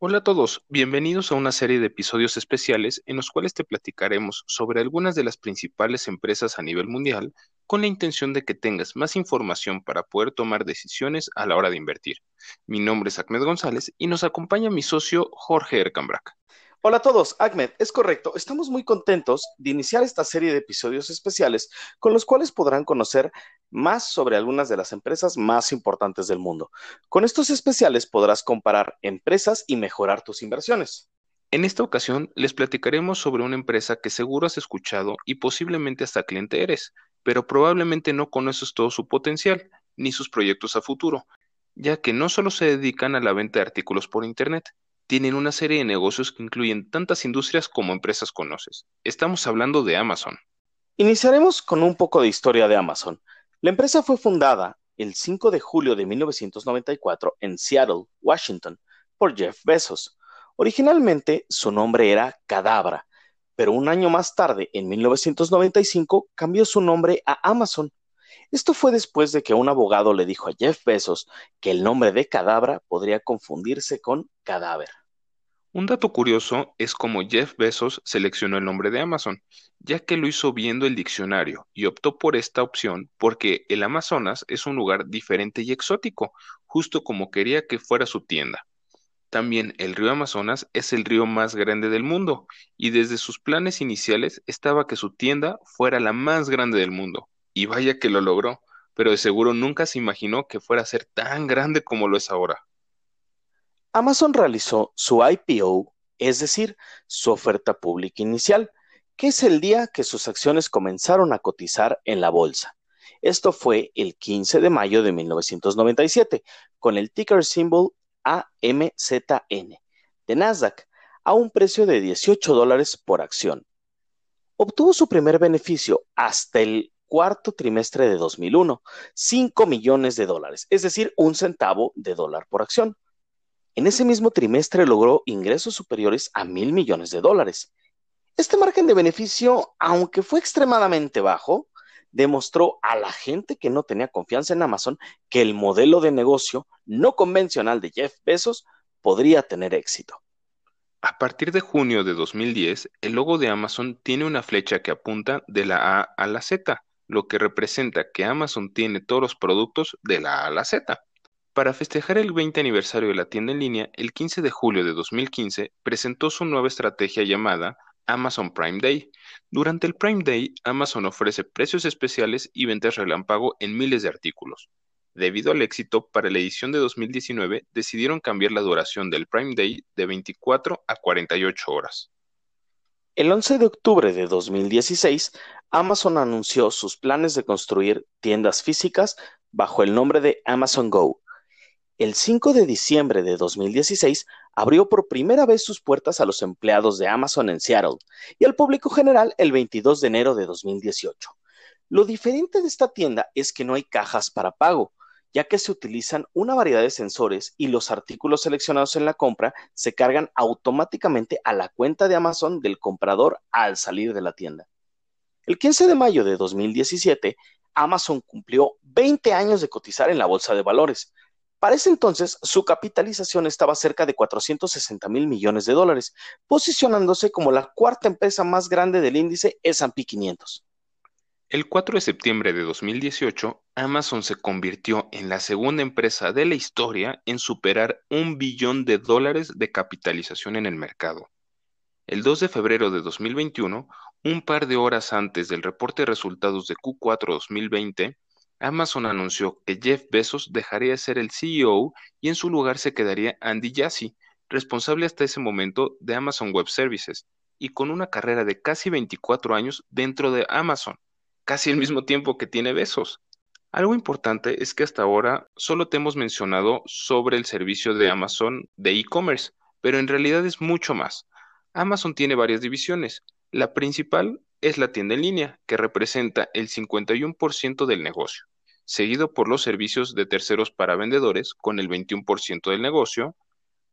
Hola a todos, bienvenidos a una serie de episodios especiales en los cuales te platicaremos sobre algunas de las principales empresas a nivel mundial con la intención de que tengas más información para poder tomar decisiones a la hora de invertir. Mi nombre es Ahmed González y nos acompaña mi socio Jorge Ercambrac. Hola a todos, Ahmed, es correcto. Estamos muy contentos de iniciar esta serie de episodios especiales con los cuales podrán conocer más sobre algunas de las empresas más importantes del mundo. Con estos especiales podrás comparar empresas y mejorar tus inversiones. En esta ocasión les platicaremos sobre una empresa que seguro has escuchado y posiblemente hasta cliente eres, pero probablemente no conoces todo su potencial ni sus proyectos a futuro, ya que no solo se dedican a la venta de artículos por Internet, tienen una serie de negocios que incluyen tantas industrias como empresas conoces. Estamos hablando de Amazon. Iniciaremos con un poco de historia de Amazon. La empresa fue fundada el 5 de julio de 1994 en Seattle, Washington, por Jeff Bezos. Originalmente su nombre era Cadabra, pero un año más tarde, en 1995, cambió su nombre a Amazon. Esto fue después de que un abogado le dijo a Jeff Bezos que el nombre de Cadabra podría confundirse con cadáver. Un dato curioso es cómo Jeff Bezos seleccionó el nombre de Amazon, ya que lo hizo viendo el diccionario y optó por esta opción porque el Amazonas es un lugar diferente y exótico, justo como quería que fuera su tienda. También el río Amazonas es el río más grande del mundo y desde sus planes iniciales estaba que su tienda fuera la más grande del mundo. Y vaya que lo logró, pero de seguro nunca se imaginó que fuera a ser tan grande como lo es ahora. Amazon realizó su IPO, es decir, su oferta pública inicial, que es el día que sus acciones comenzaron a cotizar en la bolsa. Esto fue el 15 de mayo de 1997, con el ticker symbol AMZN de Nasdaq a un precio de 18 dólares por acción. Obtuvo su primer beneficio hasta el cuarto trimestre de 2001, 5 millones de dólares, es decir, un centavo de dólar por acción. En ese mismo trimestre logró ingresos superiores a mil millones de dólares. Este margen de beneficio, aunque fue extremadamente bajo, demostró a la gente que no tenía confianza en Amazon que el modelo de negocio no convencional de Jeff Bezos podría tener éxito. A partir de junio de 2010, el logo de Amazon tiene una flecha que apunta de la A a la Z, lo que representa que Amazon tiene todos los productos de la A a la Z. Para festejar el 20 aniversario de la tienda en línea, el 15 de julio de 2015 presentó su nueva estrategia llamada Amazon Prime Day. Durante el Prime Day, Amazon ofrece precios especiales y ventas relámpago en miles de artículos. Debido al éxito, para la edición de 2019 decidieron cambiar la duración del Prime Day de 24 a 48 horas. El 11 de octubre de 2016, Amazon anunció sus planes de construir tiendas físicas bajo el nombre de Amazon Go, el 5 de diciembre de 2016 abrió por primera vez sus puertas a los empleados de Amazon en Seattle y al público general el 22 de enero de 2018. Lo diferente de esta tienda es que no hay cajas para pago, ya que se utilizan una variedad de sensores y los artículos seleccionados en la compra se cargan automáticamente a la cuenta de Amazon del comprador al salir de la tienda. El 15 de mayo de 2017, Amazon cumplió 20 años de cotizar en la bolsa de valores, para ese entonces, su capitalización estaba cerca de 460 mil millones de dólares, posicionándose como la cuarta empresa más grande del índice S&P 500. El 4 de septiembre de 2018, Amazon se convirtió en la segunda empresa de la historia en superar un billón de dólares de capitalización en el mercado. El 2 de febrero de 2021, un par de horas antes del reporte de resultados de Q4 2020, Amazon anunció que Jeff Bezos dejaría de ser el CEO y en su lugar se quedaría Andy Jassy, responsable hasta ese momento de Amazon Web Services, y con una carrera de casi 24 años dentro de Amazon, casi el mismo tiempo que tiene Bezos. Algo importante es que hasta ahora solo te hemos mencionado sobre el servicio de Amazon de e-commerce, pero en realidad es mucho más. Amazon tiene varias divisiones. La principal es la tienda en línea, que representa el 51% del negocio, seguido por los servicios de terceros para vendedores con el 21% del negocio,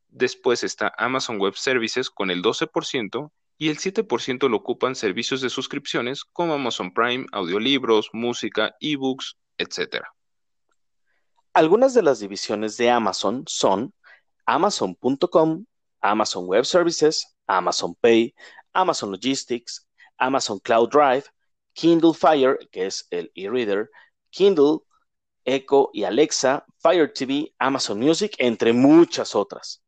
después está Amazon Web Services con el 12% y el 7% lo ocupan servicios de suscripciones como Amazon Prime, audiolibros, música, ebooks, etc. Algunas de las divisiones de Amazon son Amazon.com, Amazon Web Services, Amazon Pay, Amazon Logistics, Amazon Cloud Drive, Kindle Fire, que es el e-reader, Kindle, Echo y Alexa, Fire TV, Amazon Music, entre muchas otras.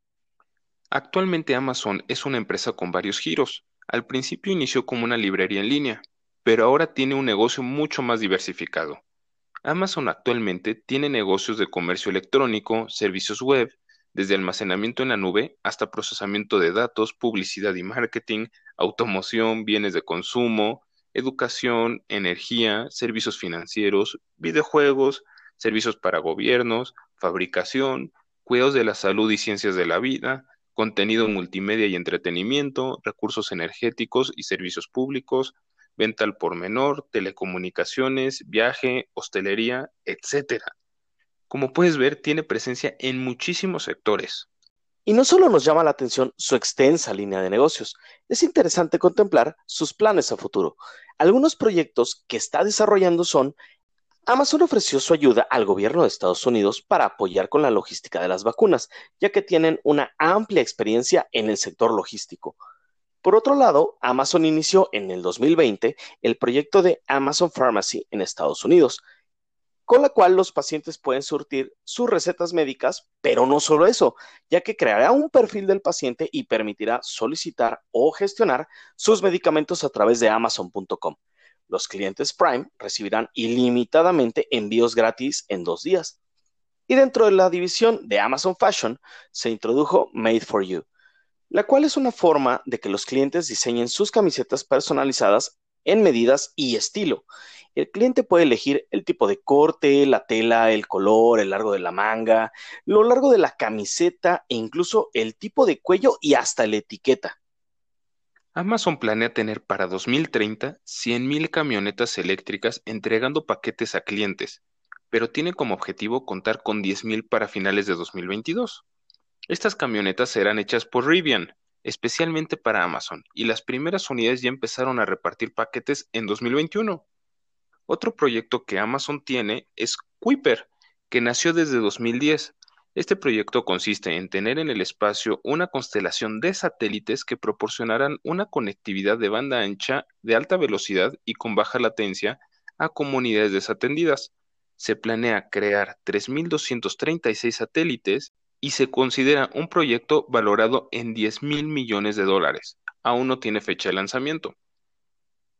Actualmente Amazon es una empresa con varios giros. Al principio inició como una librería en línea, pero ahora tiene un negocio mucho más diversificado. Amazon actualmente tiene negocios de comercio electrónico, servicios web, desde almacenamiento en la nube hasta procesamiento de datos, publicidad y marketing, automoción, bienes de consumo, educación, energía, servicios financieros, videojuegos, servicios para gobiernos, fabricación, cuidados de la salud y ciencias de la vida, contenido multimedia y entretenimiento, recursos energéticos y servicios públicos, venta al por menor, telecomunicaciones, viaje, hostelería, etc. Como puedes ver, tiene presencia en muchísimos sectores. Y no solo nos llama la atención su extensa línea de negocios, es interesante contemplar sus planes a futuro. Algunos proyectos que está desarrollando son Amazon ofreció su ayuda al gobierno de Estados Unidos para apoyar con la logística de las vacunas, ya que tienen una amplia experiencia en el sector logístico. Por otro lado, Amazon inició en el 2020 el proyecto de Amazon Pharmacy en Estados Unidos, con la cual los pacientes pueden surtir sus recetas médicas, pero no solo eso, ya que creará un perfil del paciente y permitirá solicitar o gestionar sus medicamentos a través de amazon.com. Los clientes Prime recibirán ilimitadamente envíos gratis en dos días. Y dentro de la división de Amazon Fashion se introdujo Made for You, la cual es una forma de que los clientes diseñen sus camisetas personalizadas en medidas y estilo. El cliente puede elegir el tipo de corte, la tela, el color, el largo de la manga, lo largo de la camiseta e incluso el tipo de cuello y hasta la etiqueta. Amazon planea tener para 2030 100.000 camionetas eléctricas entregando paquetes a clientes, pero tiene como objetivo contar con 10.000 para finales de 2022. Estas camionetas serán hechas por Rivian, especialmente para Amazon, y las primeras unidades ya empezaron a repartir paquetes en 2021. Otro proyecto que Amazon tiene es Kuiper, que nació desde 2010 este proyecto consiste en tener en el espacio una constelación de satélites que proporcionarán una conectividad de banda ancha de alta velocidad y con baja latencia a comunidades desatendidas. Se planea crear 3.236 satélites y se considera un proyecto valorado en 10 mil millones de dólares. Aún no tiene fecha de lanzamiento.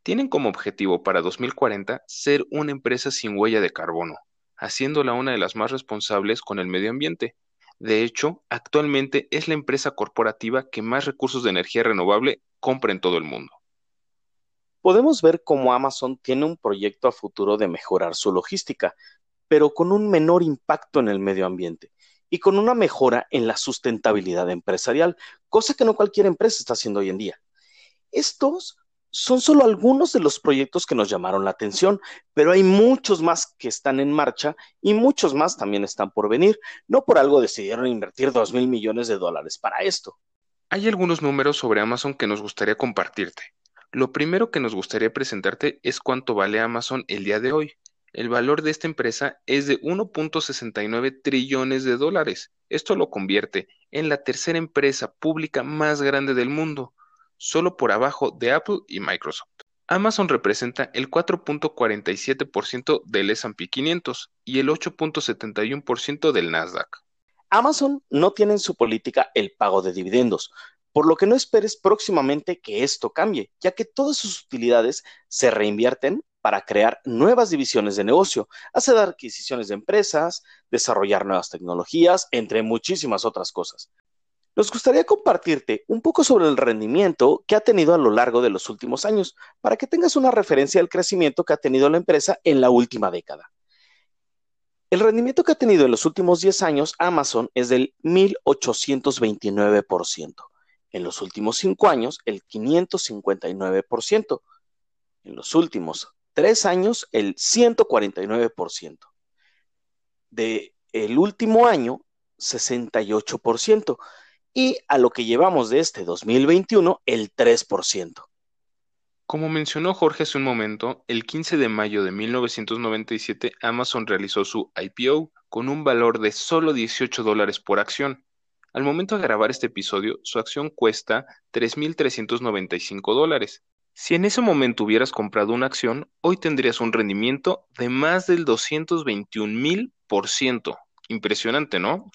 Tienen como objetivo para 2040 ser una empresa sin huella de carbono, haciéndola una de las más responsables con el medio ambiente. De hecho, actualmente es la empresa corporativa que más recursos de energía renovable compra en todo el mundo. Podemos ver cómo Amazon tiene un proyecto a futuro de mejorar su logística, pero con un menor impacto en el medio ambiente y con una mejora en la sustentabilidad empresarial, cosa que no cualquier empresa está haciendo hoy en día. Estos son solo algunos de los proyectos que nos llamaron la atención, pero hay muchos más que están en marcha y muchos más también están por venir. No por algo decidieron invertir dos mil millones de dólares para esto. Hay algunos números sobre Amazon que nos gustaría compartirte. Lo primero que nos gustaría presentarte es cuánto vale Amazon el día de hoy. El valor de esta empresa es de 1.69 trillones de dólares. Esto lo convierte en la tercera empresa pública más grande del mundo solo por abajo de Apple y Microsoft. Amazon representa el 4.47% del S&P 500 y el 8.71% del Nasdaq. Amazon no tiene en su política el pago de dividendos, por lo que no esperes próximamente que esto cambie, ya que todas sus utilidades se reinvierten para crear nuevas divisiones de negocio, hacer adquisiciones de empresas, desarrollar nuevas tecnologías, entre muchísimas otras cosas. Nos gustaría compartirte un poco sobre el rendimiento que ha tenido a lo largo de los últimos años, para que tengas una referencia del crecimiento que ha tenido la empresa en la última década. El rendimiento que ha tenido en los últimos 10 años Amazon es del 1829%. En los últimos 5 años, el 559%. En los últimos 3 años, el 149%. De el último año, 68% y a lo que llevamos de este 2021, el 3%. Como mencionó Jorge hace un momento, el 15 de mayo de 1997 Amazon realizó su IPO con un valor de solo 18 dólares por acción. Al momento de grabar este episodio, su acción cuesta 3.395 dólares. Si en ese momento hubieras comprado una acción, hoy tendrías un rendimiento de más del 221.000%. Impresionante, ¿no?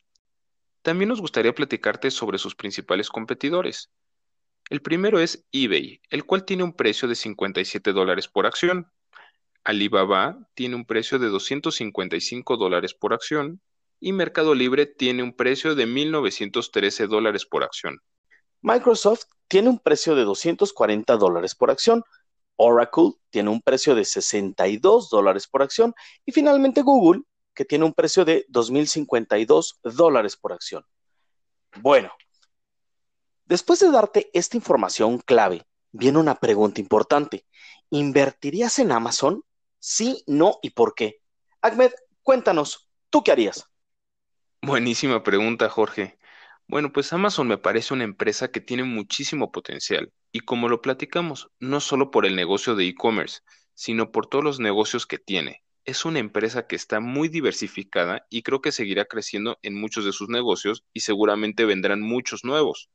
También nos gustaría platicarte sobre sus principales competidores. El primero es eBay, el cual tiene un precio de 57 dólares por acción. Alibaba tiene un precio de 255 dólares por acción y Mercado Libre tiene un precio de 1.913 dólares por acción. Microsoft tiene un precio de 240 dólares por acción, Oracle tiene un precio de 62 dólares por acción y finalmente Google, que tiene un precio de 2.052 dólares por acción. Bueno, después de darte esta información clave, viene una pregunta importante. ¿Invertirías en Amazon? Sí, no y por qué. Ahmed, cuéntanos, ¿tú qué harías? Buenísima pregunta, Jorge. Bueno, pues Amazon me parece una empresa que tiene muchísimo potencial y como lo platicamos, no solo por el negocio de e-commerce, sino por todos los negocios que tiene. Es una empresa que está muy diversificada y creo que seguirá creciendo en muchos de sus negocios y seguramente vendrán muchos nuevos.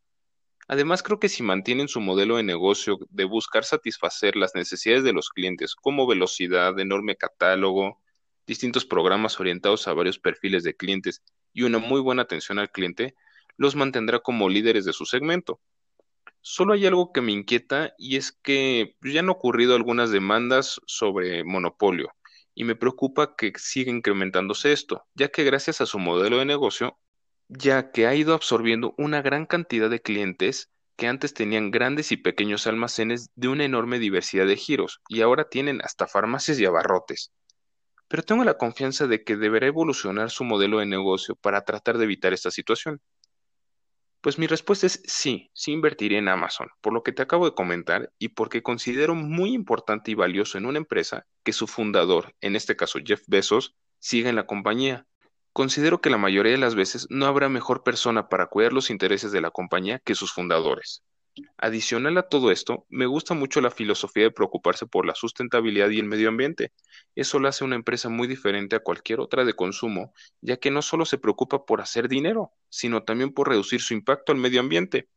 Además, creo que si mantienen su modelo de negocio de buscar satisfacer las necesidades de los clientes como velocidad, enorme catálogo, distintos programas orientados a varios perfiles de clientes y una muy buena atención al cliente, los mantendrá como líderes de su segmento. Solo hay algo que me inquieta y es que ya han ocurrido algunas demandas sobre monopolio y me preocupa que siga incrementándose esto, ya que gracias a su modelo de negocio, ya que ha ido absorbiendo una gran cantidad de clientes que antes tenían grandes y pequeños almacenes de una enorme diversidad de giros y ahora tienen hasta farmacias y abarrotes pero tengo la confianza de que deberá evolucionar su modelo de negocio para tratar de evitar esta situación. Pues mi respuesta es sí, sí invertiré en Amazon, por lo que te acabo de comentar y porque considero muy importante y valioso en una empresa que su fundador, en este caso Jeff Bezos, siga en la compañía. Considero que la mayoría de las veces no habrá mejor persona para cuidar los intereses de la compañía que sus fundadores. Adicional a todo esto, me gusta mucho la filosofía de preocuparse por la sustentabilidad y el medio ambiente. Eso lo hace una empresa muy diferente a cualquier otra de consumo, ya que no solo se preocupa por hacer dinero, sino también por reducir su impacto al medio ambiente.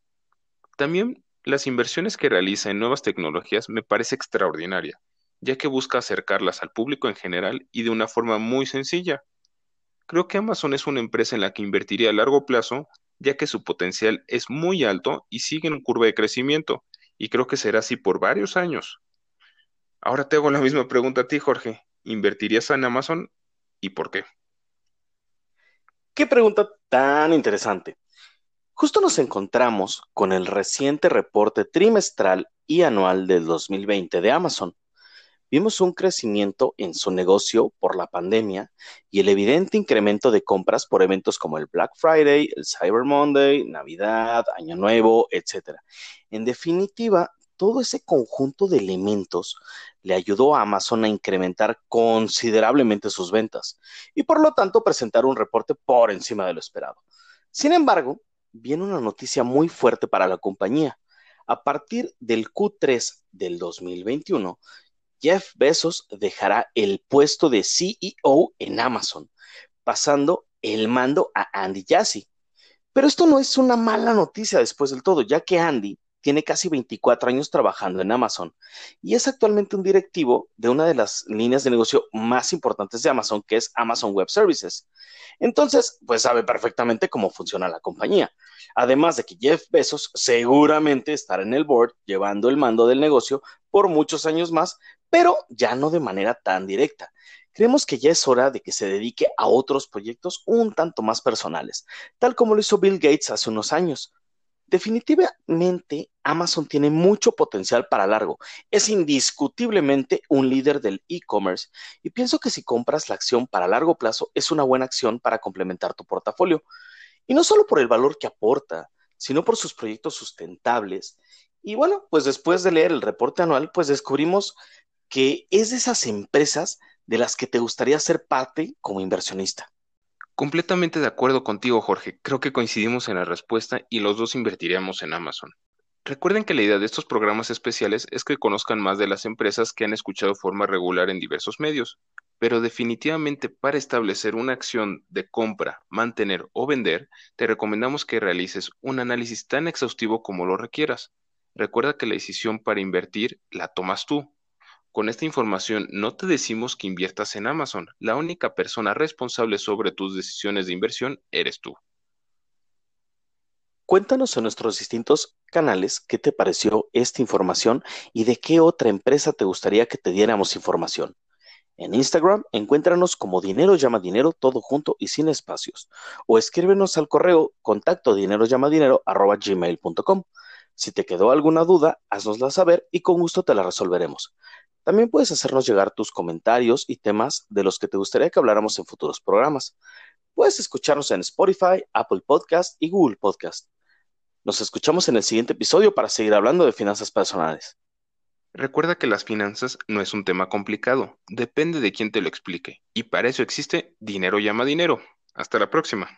También las inversiones que realiza en nuevas tecnologías me parece extraordinaria, ya que busca acercarlas al público en general y de una forma muy sencilla. Creo que Amazon es una empresa en la que invertiría a largo plazo ya que su potencial es muy alto y sigue en curva de crecimiento, y creo que será así por varios años. Ahora te hago la misma pregunta a ti, Jorge. ¿Invertirías en Amazon y por qué? Qué pregunta tan interesante. Justo nos encontramos con el reciente reporte trimestral y anual del 2020 de Amazon, vimos un crecimiento en su negocio por la pandemia y el evidente incremento de compras por eventos como el Black Friday, el Cyber Monday, Navidad, Año Nuevo, etc. En definitiva, todo ese conjunto de elementos le ayudó a Amazon a incrementar considerablemente sus ventas y por lo tanto presentar un reporte por encima de lo esperado. Sin embargo, viene una noticia muy fuerte para la compañía. A partir del Q3 del 2021, Jeff Bezos dejará el puesto de CEO en Amazon, pasando el mando a Andy Jassy. Pero esto no es una mala noticia después del todo, ya que Andy tiene casi 24 años trabajando en Amazon y es actualmente un directivo de una de las líneas de negocio más importantes de Amazon, que es Amazon Web Services. Entonces, pues sabe perfectamente cómo funciona la compañía. Además de que Jeff Bezos seguramente estará en el board llevando el mando del negocio por muchos años más, pero ya no de manera tan directa. Creemos que ya es hora de que se dedique a otros proyectos un tanto más personales, tal como lo hizo Bill Gates hace unos años. Definitivamente, Amazon tiene mucho potencial para largo. Es indiscutiblemente un líder del e-commerce y pienso que si compras la acción para largo plazo es una buena acción para complementar tu portafolio. Y no solo por el valor que aporta, sino por sus proyectos sustentables. Y bueno, pues después de leer el reporte anual, pues descubrimos que es de esas empresas de las que te gustaría ser parte como inversionista. Completamente de acuerdo contigo, Jorge. Creo que coincidimos en la respuesta y los dos invertiríamos en Amazon. Recuerden que la idea de estos programas especiales es que conozcan más de las empresas que han escuchado forma regular en diversos medios. pero definitivamente para establecer una acción de compra, mantener o vender, te recomendamos que realices un análisis tan exhaustivo como lo requieras. Recuerda que la decisión para invertir la tomas tú. Con esta información no te decimos que inviertas en Amazon, la única persona responsable sobre tus decisiones de inversión eres tú. Cuéntanos en nuestros distintos canales qué te pareció esta información y de qué otra empresa te gustaría que te diéramos información. En Instagram, encuéntranos como Dinero Llama Dinero, todo junto y sin espacios. O escríbenos al correo contacto dinero llama dinero gmail.com. Si te quedó alguna duda, haznosla saber y con gusto te la resolveremos. También puedes hacernos llegar tus comentarios y temas de los que te gustaría que habláramos en futuros programas. Puedes escucharnos en Spotify, Apple Podcast y Google Podcast. Nos escuchamos en el siguiente episodio para seguir hablando de finanzas personales. Recuerda que las finanzas no es un tema complicado, depende de quién te lo explique, y para eso existe Dinero llama dinero. Hasta la próxima.